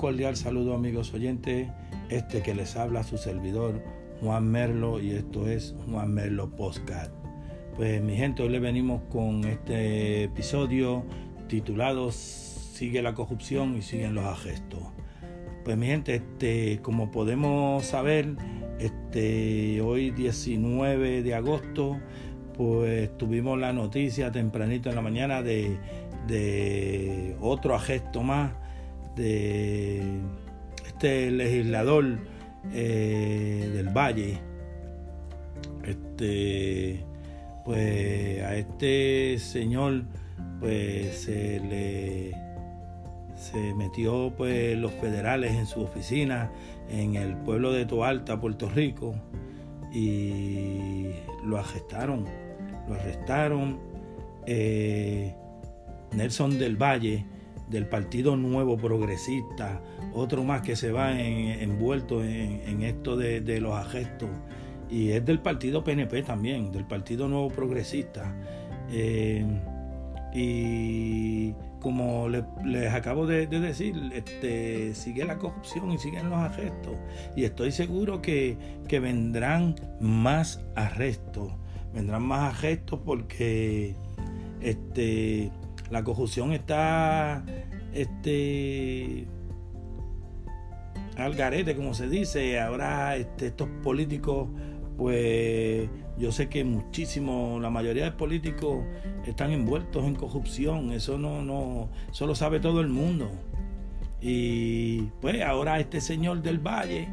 cordial saludo amigos oyentes, este que les habla su servidor Juan Merlo y esto es Juan Merlo Postcard. Pues mi gente, hoy le venimos con este episodio titulado Sigue la corrupción y siguen los agestos. Pues mi gente, este, como podemos saber, este, hoy 19 de agosto, pues tuvimos la noticia tempranito en la mañana de, de otro agesto más de este legislador eh, del Valle, este, pues a este señor pues se le se metió pues los federales en su oficina en el pueblo de Toalta, Puerto Rico y lo arrestaron, lo arrestaron eh, Nelson del Valle del Partido Nuevo Progresista, otro más que se va envuelto en, esto de, los arrestos, y es del Partido PNP también, del Partido Nuevo Progresista. Eh, y como les, acabo de, decir, este, sigue la corrupción y siguen los arrestos. Y estoy seguro que, que vendrán más arrestos. Vendrán más arrestos porque este, la corrupción está este al garete, como se dice. Ahora este, estos políticos, pues yo sé que muchísimo, la mayoría de políticos están envueltos en corrupción. Eso no, no, eso lo sabe todo el mundo. Y pues ahora este señor del Valle,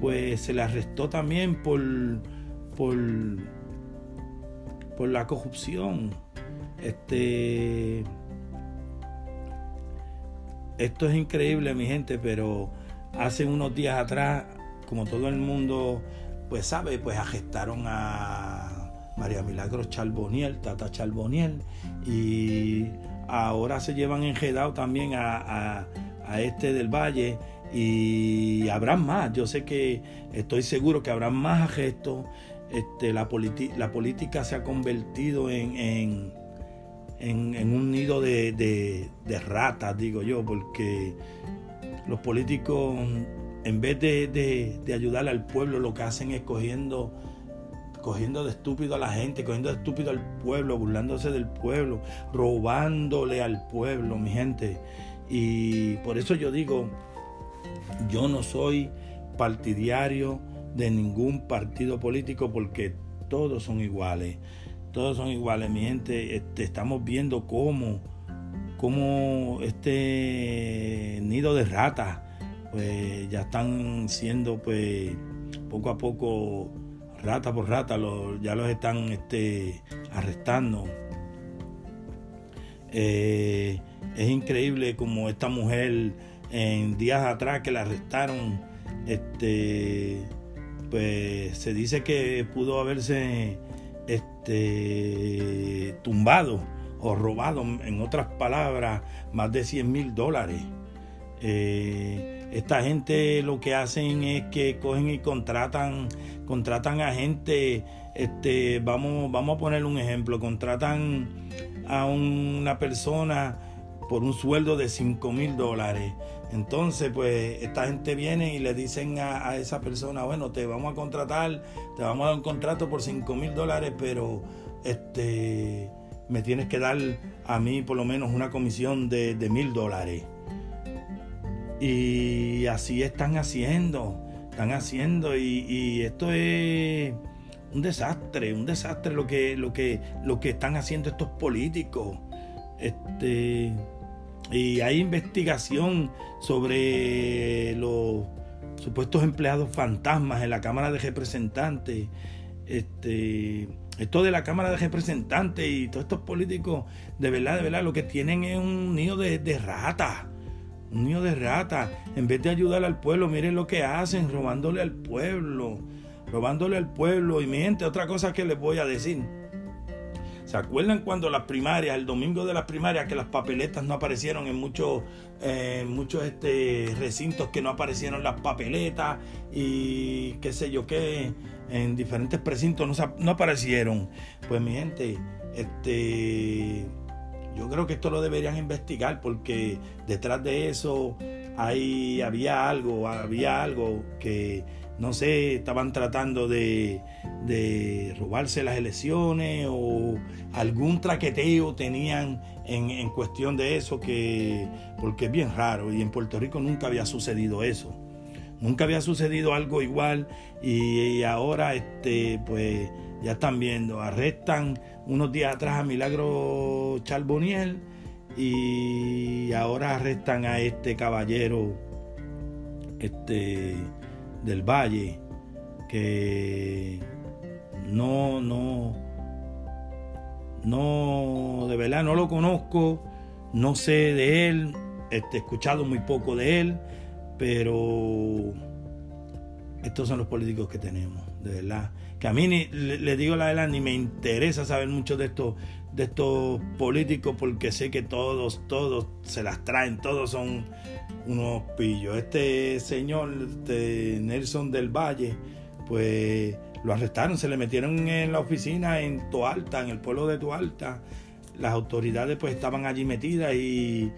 pues se le arrestó también por, por, por la corrupción. Este esto es increíble, mi gente, pero hace unos días atrás, como todo el mundo pues sabe, pues agestaron a María Milagros Charboniel, Tata Charboniel, y ahora se llevan enredado también a, este del Valle y habrán más. Yo sé que estoy seguro que habrán más gestos. Este, la, la política se ha convertido en, un nido de, ratas, digo yo, porque los políticos, en vez de, ayudar al pueblo, lo que hacen es cogiendo, cogiendo de estúpido a la gente, cogiendo de estúpido al pueblo, burlándose del pueblo, robándole al pueblo, mi gente. Y por eso yo digo, yo no soy partidario de ningún partido político porque todos son iguales todos son iguales, mi gente. Este, estamos viendo cómo, cómo este nido de ratas, pues ya están siendo, pues, poco a poco, rata por rata, ya los están este, arrestando. Eh, es increíble como esta mujer en días atrás que la arrestaron, este, pues se dice que pudo haberse este, tumbado o robado, en otras palabras, más de 100 mil dólares. Eh, esta gente lo que hacen es que cogen y contratan, contratan a gente, este, vamos, vamos a poner un ejemplo, contratan a una persona por un sueldo de 5 mil dólares. Entonces, pues esta gente viene y le dicen a, esa persona, bueno, te vamos a contratar, te vamos a dar un contrato por 5 mil dólares, pero este, me tienes que dar a mí por lo menos una comisión de mil dólares. Y así están haciendo, están haciendo y, esto es un desastre, un desastre lo que, lo que, lo que están haciendo estos políticos. Este, y hay investigación sobre los supuestos empleados fantasmas en la Cámara de Representantes. Este, esto de la Cámara de Representantes y todos estos políticos, de verdad, de verdad, lo que tienen es un nido de, de rata. Un nido de rata. En vez de ayudar al pueblo, miren lo que hacen, robándole al pueblo. Robándole al pueblo. Y mi gente, otra cosa que les voy a decir ¿Se acuerdan cuando las primarias, el domingo de las primarias, que las papeletas no aparecieron en muchos, eh, muchos este, recintos que no aparecieron las papeletas y qué sé yo qué, en diferentes precintos no, no aparecieron? Pues mi gente, este, yo creo que esto lo deberían investigar porque detrás de eso ahí había algo, había algo que no sé, estaban tratando de, de robarse las elecciones o algún traqueteo tenían en, en, cuestión de eso, que, porque es bien raro y en Puerto Rico nunca había sucedido eso. Nunca había sucedido algo igual y, ahora este, pues ya están viendo, arrestan unos días atrás a Milagro Charboniel y ahora arrestan a este caballero este del Valle, que no, no, no, de verdad no lo conozco, no sé de él, he escuchado muy poco de él, pero estos son los políticos que tenemos, de verdad. Que a mí ni, le, digo la verdad, ni me interesa saber mucho de estos, de estos políticos porque sé que todos, todos se las traen, todos son unos pillos. Este señor, este Nelson del Valle, pues lo arrestaron, se le metieron en la oficina en Toalta, en el pueblo de Toalta. Las autoridades pues estaban allí metidas y,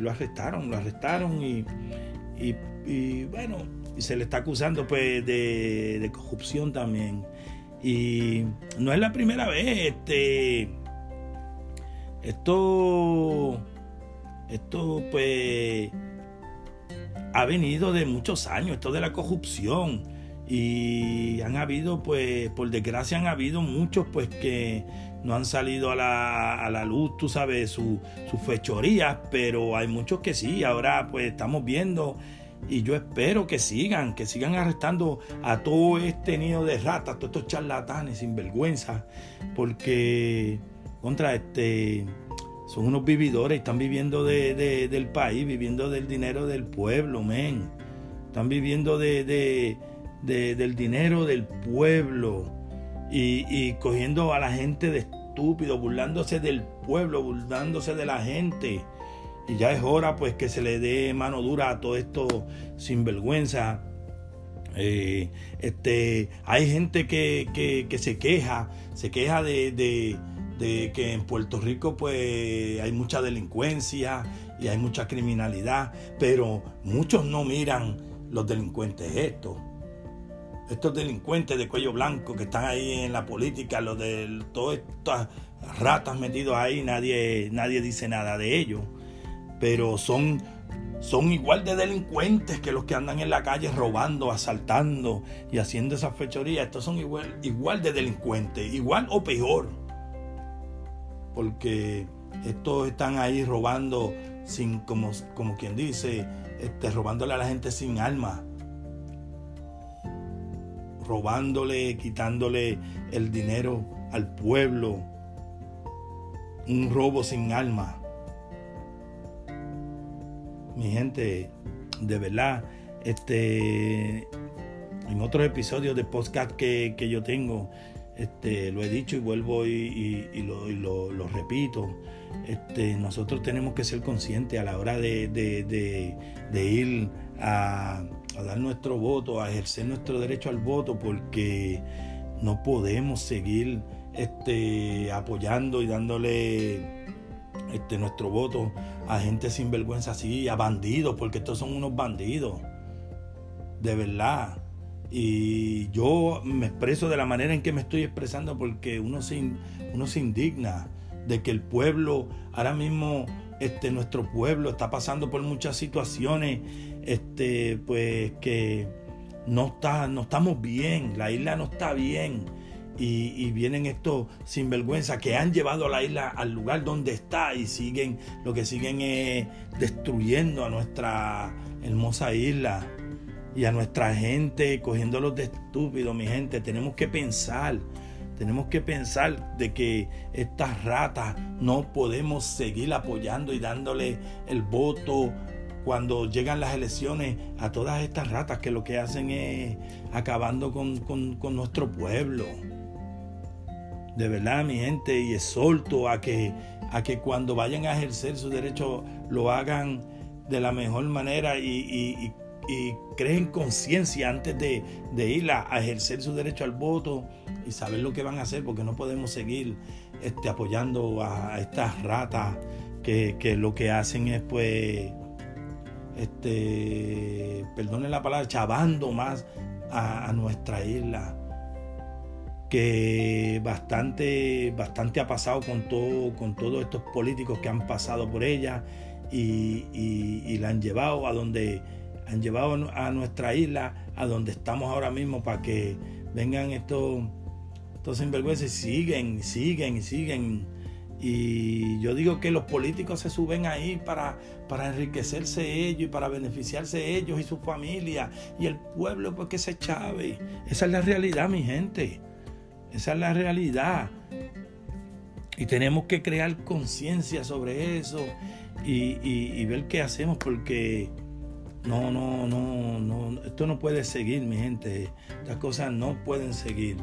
lo arrestaron, lo arrestaron y, y, bueno, y se le está acusando pues de, de, corrupción también. Y no es la primera vez, este, esto esto pues ha venido de muchos años, esto de la corrupción. Y han habido, pues, por desgracia han habido muchos, pues, que no han salido a la, a la luz, tú sabes, sus fechorías, pero hay muchos que sí. Ahora, pues, estamos viendo y yo espero que sigan, que sigan arrestando a todo este nido de ratas, todos estos charlatanes sin vergüenza, porque contra este son unos vividores, están viviendo de, del país, viviendo del dinero del pueblo, men. Están viviendo de, del dinero del pueblo y, cogiendo a la gente de estúpido, burlándose del pueblo, burlándose de la gente. Y ya es hora pues que se le dé mano dura a todo esto sin vergüenza. Eh, este, hay gente que, que, se queja, se queja de de que en Puerto Rico pues hay mucha delincuencia y hay mucha criminalidad, pero muchos no miran los delincuentes estos. Estos delincuentes de cuello blanco que están ahí en la política, los de todas estas ratas metidos ahí, nadie, nadie dice nada de ellos. Pero son, son igual de delincuentes que los que andan en la calle robando, asaltando y haciendo esas fechorías. Estos son igual, igual de delincuentes, igual o peor porque estos están ahí robando sin, como, como quien dice, este, robándole a la gente sin alma, robándole, quitándole el dinero al pueblo, un robo sin alma. Mi gente, de verdad, este, en otros episodios de podcast que, que yo tengo, este, lo he dicho y vuelvo y, lo, repito. Este, nosotros tenemos que ser conscientes a la hora de, ir a, dar nuestro voto, a ejercer nuestro derecho al voto, porque no podemos seguir este, apoyando y dándole este, nuestro voto a gente sin vergüenza así, a bandidos, porque estos son unos bandidos. De verdad. Y yo me expreso de la manera en que me estoy expresando porque uno se, uno se indigna de que el pueblo, ahora mismo este, nuestro pueblo está pasando por muchas situaciones este, pues, que no, está, no estamos bien, la isla no está bien. Y, vienen estos sinvergüenza que han llevado a la isla al lugar donde está y siguen, lo que siguen es destruyendo a nuestra hermosa isla y a nuestra gente cogiéndolos de estúpidos, mi gente. Tenemos que pensar, tenemos que pensar de que estas ratas no podemos seguir apoyando y dándole el voto cuando llegan las elecciones a todas estas ratas que lo que hacen es acabando con nuestro pueblo. De verdad, mi gente, y exhorto a que, a que cuando vayan a ejercer su derecho lo hagan de la mejor manera y, creen conciencia antes de, ir a, ejercer su derecho al voto y saber lo que van a hacer, porque no podemos seguir este, apoyando a, estas ratas que, lo que hacen es pues este, la palabra, chavando más a, nuestra isla. Que bastante, bastante ha pasado con, todo, con todos estos políticos que han pasado por ella y, la han llevado a donde han llevado a nuestra isla, a donde estamos ahora mismo, para que vengan estos, estos sinvergüenzas y siguen, siguen, siguen y yo digo que los políticos se suben ahí para, para enriquecerse ellos y para beneficiarse ellos y su familia. Y el pueblo pues que se chave. Esa es la realidad, mi gente. Esa es la realidad. Y tenemos que crear conciencia sobre eso y, y, ver qué hacemos porque no, no, no, no, esto no puede seguir, mi gente. Estas cosas no pueden seguir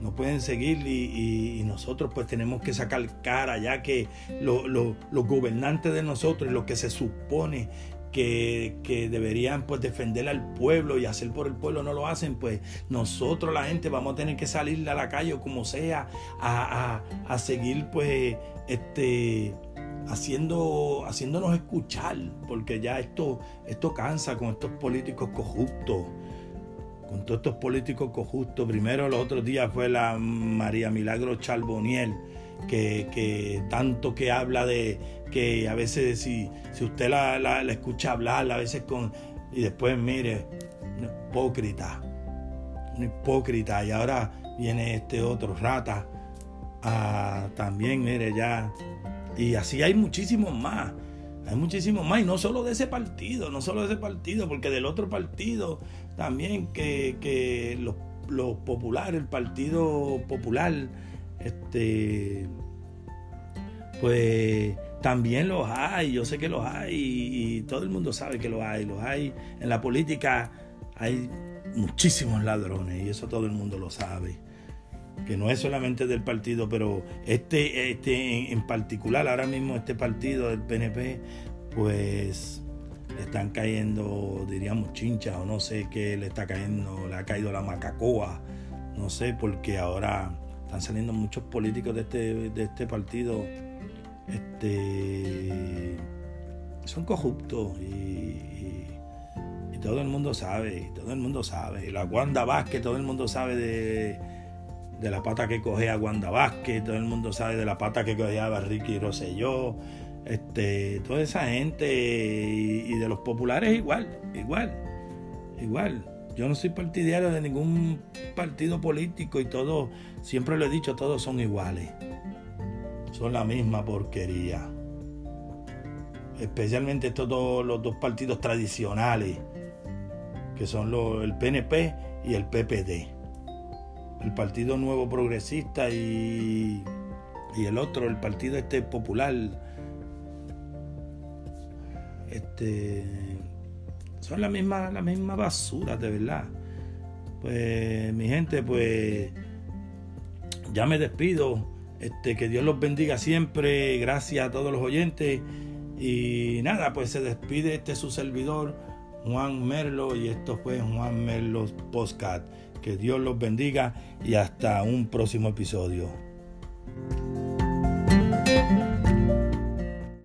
no pueden seguir y, nosotros pues tenemos que sacar cara ya que los gobernantes de nosotros y lo que se supone que, deberían pues defender al pueblo y hacer por el pueblo no lo hacen, pues nosotros la gente vamos a tener que salir a la calle o como sea a, seguir pues este haciendo haciéndonos escuchar porque ya esto esto cansa con estos políticos corruptos con todos estos políticos cojustos. Primero, los otros días fue la María Milagro Charboniel, que, tanto que habla de que a veces si, si usted la, escucha hablar, a veces con... Y después, mire, una hipócrita, una hipócrita. Y ahora viene este otro rata. a también, mire, ya. Y así hay muchísimos más. Hay muchísimos más, y no solo de ese partido, no solo de ese partido, porque del otro partido también que, los, populares, el Partido Popular, este, pues también los hay, yo sé que los hay y, todo el mundo sabe que los hay, los hay. En la política hay muchísimos ladrones y eso todo el mundo lo sabe. Que no es solamente del partido, pero este, este en particular, ahora mismo este partido del PNP, pues le están cayendo, diríamos, chinchas o no sé qué le está cayendo, le ha caído la macacoa, no sé, porque ahora están saliendo muchos políticos de este, de este partido, este, son corruptos y, todo el mundo sabe, todo el mundo sabe. La Wanda Vázquez, todo el mundo sabe de, de la pata que cogía Wanda Vázquez, todo el mundo sabe de la pata que cogía Ricky Rosselló este, toda esa gente y, de los populares igual, igual, igual. Yo no soy partidario de ningún partido político y todos, siempre lo he dicho, todos son iguales. Son la misma porquería. Especialmente todos los dos partidos tradicionales, que son el PNP y el PPD. El Partido Nuevo Progresista y, y el otro, el Partido este Popular este, son la misma, la misma basura, de verdad. Pues mi gente, pues ya me despido. Este, que Dios los bendiga siempre. Gracias a todos los oyentes. Y nada, pues se despide este su servidor, Juan Merlo. Y esto fue Juan Merlo Postcat. Que Dios los bendiga y hasta un próximo episodio.